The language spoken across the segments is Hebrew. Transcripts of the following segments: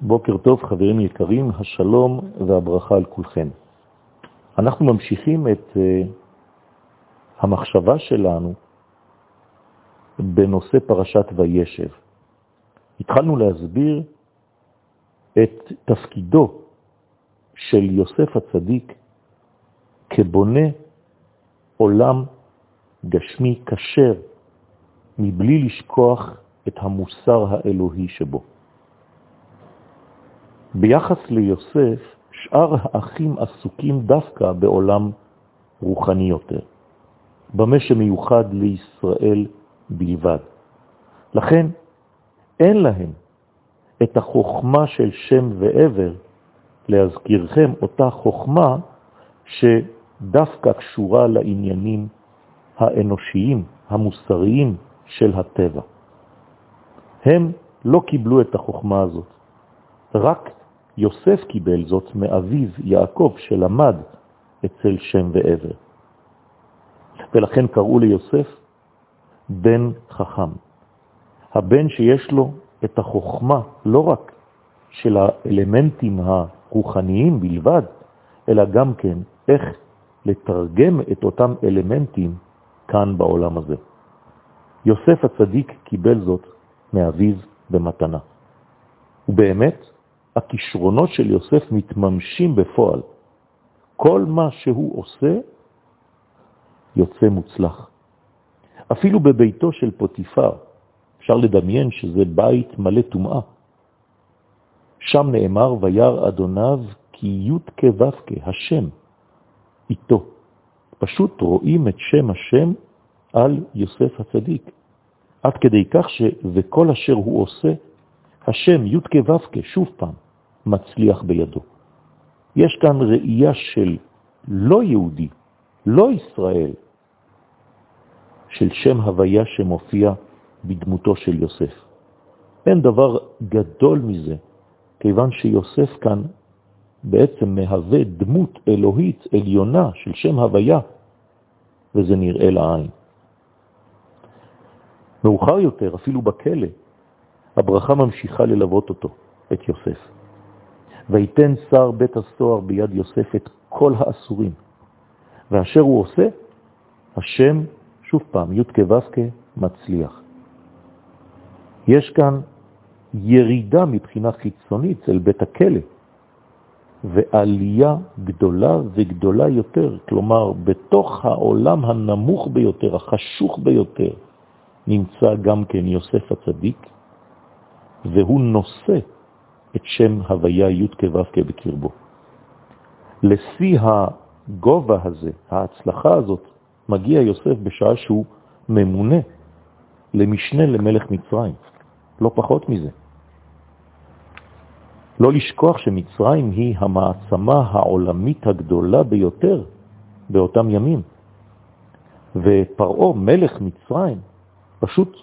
בוקר טוב חברים יקרים, השלום והברכה על כולכם. אנחנו ממשיכים את uh, המחשבה שלנו בנושא פרשת וישב. התחלנו להסביר את תפקידו של יוסף הצדיק כבונה עולם גשמי קשר, מבלי לשכוח את המוסר האלוהי שבו. ביחס ליוסף, שאר האחים עסוקים דווקא בעולם רוחני יותר, במה שמיוחד לישראל בלבד. לכן אין להם את החוכמה של שם ועבר, להזכירכם אותה חוכמה שדווקא קשורה לעניינים האנושיים, המוסריים של הטבע. הם לא קיבלו את החוכמה הזאת. רק יוסף קיבל זאת מאביו יעקב שלמד אצל שם ועבר. ולכן קראו ליוסף בן חכם. הבן שיש לו את החוכמה לא רק של האלמנטים הרוחניים בלבד, אלא גם כן איך לתרגם את אותם אלמנטים כאן בעולם הזה. יוסף הצדיק קיבל זאת מאביו במתנה. ובאמת, הכישרונות של יוסף מתממשים בפועל. כל מה שהוא עושה יוצא מוצלח. אפילו בביתו של פוטיפר, אפשר לדמיין שזה בית מלא טומאה. שם נאמר, וירא אדוניו כי י' כו' השם, איתו. פשוט רואים את שם השם על יוסף הצדיק. עד כדי כך ש... וכל אשר הוא עושה, השם י' כו' שוב פעם, מצליח בידו. יש כאן ראייה של לא יהודי, לא ישראל, של שם הוויה שמופיע בדמותו של יוסף. אין דבר גדול מזה, כיוון שיוסף כאן בעצם מהווה דמות אלוהית עליונה של שם הוויה, וזה נראה לעין. מאוחר יותר, אפילו בכלא, הברכה ממשיכה ללוות אותו, את יוסף. ויתן שר בית הסוהר ביד יוסף את כל האסורים, ואשר הוא עושה, השם, שוב פעם, י' כו' מצליח. יש כאן ירידה מבחינה חיצונית אל בית הכלא, ועלייה גדולה וגדולה יותר, כלומר, בתוך העולם הנמוך ביותר, החשוך ביותר, נמצא גם כן יוסף הצדיק, והוא נושא את שם הוויה י' כו' בקרבו. לשיא הגובה הזה, ההצלחה הזאת, מגיע יוסף בשעה שהוא ממונה למשנה למלך מצרים, לא פחות מזה. לא לשכוח שמצרים היא המעצמה העולמית הגדולה ביותר באותם ימים. ופרעו, מלך מצרים, פשוט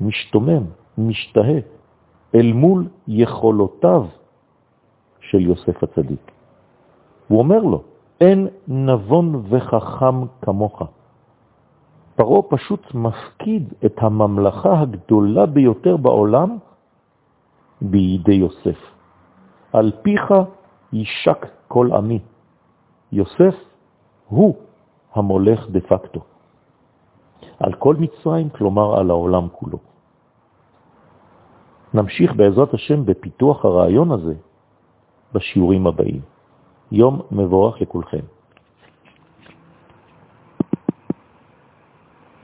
משתומם, משתהה, אל מול יכולותיו של יוסף הצדיק. הוא אומר לו, אין נבון וחכם כמוך. פרעה פשוט מפקיד את הממלכה הגדולה ביותר בעולם בידי יוסף. על פיך יישק כל עמי. יוסף הוא המולך דה פקטו. על כל מצרים, כלומר על העולם כולו. נמשיך בעזרת השם בפיתוח הרעיון הזה בשיעורים הבאים. יום מבורך לכולכם.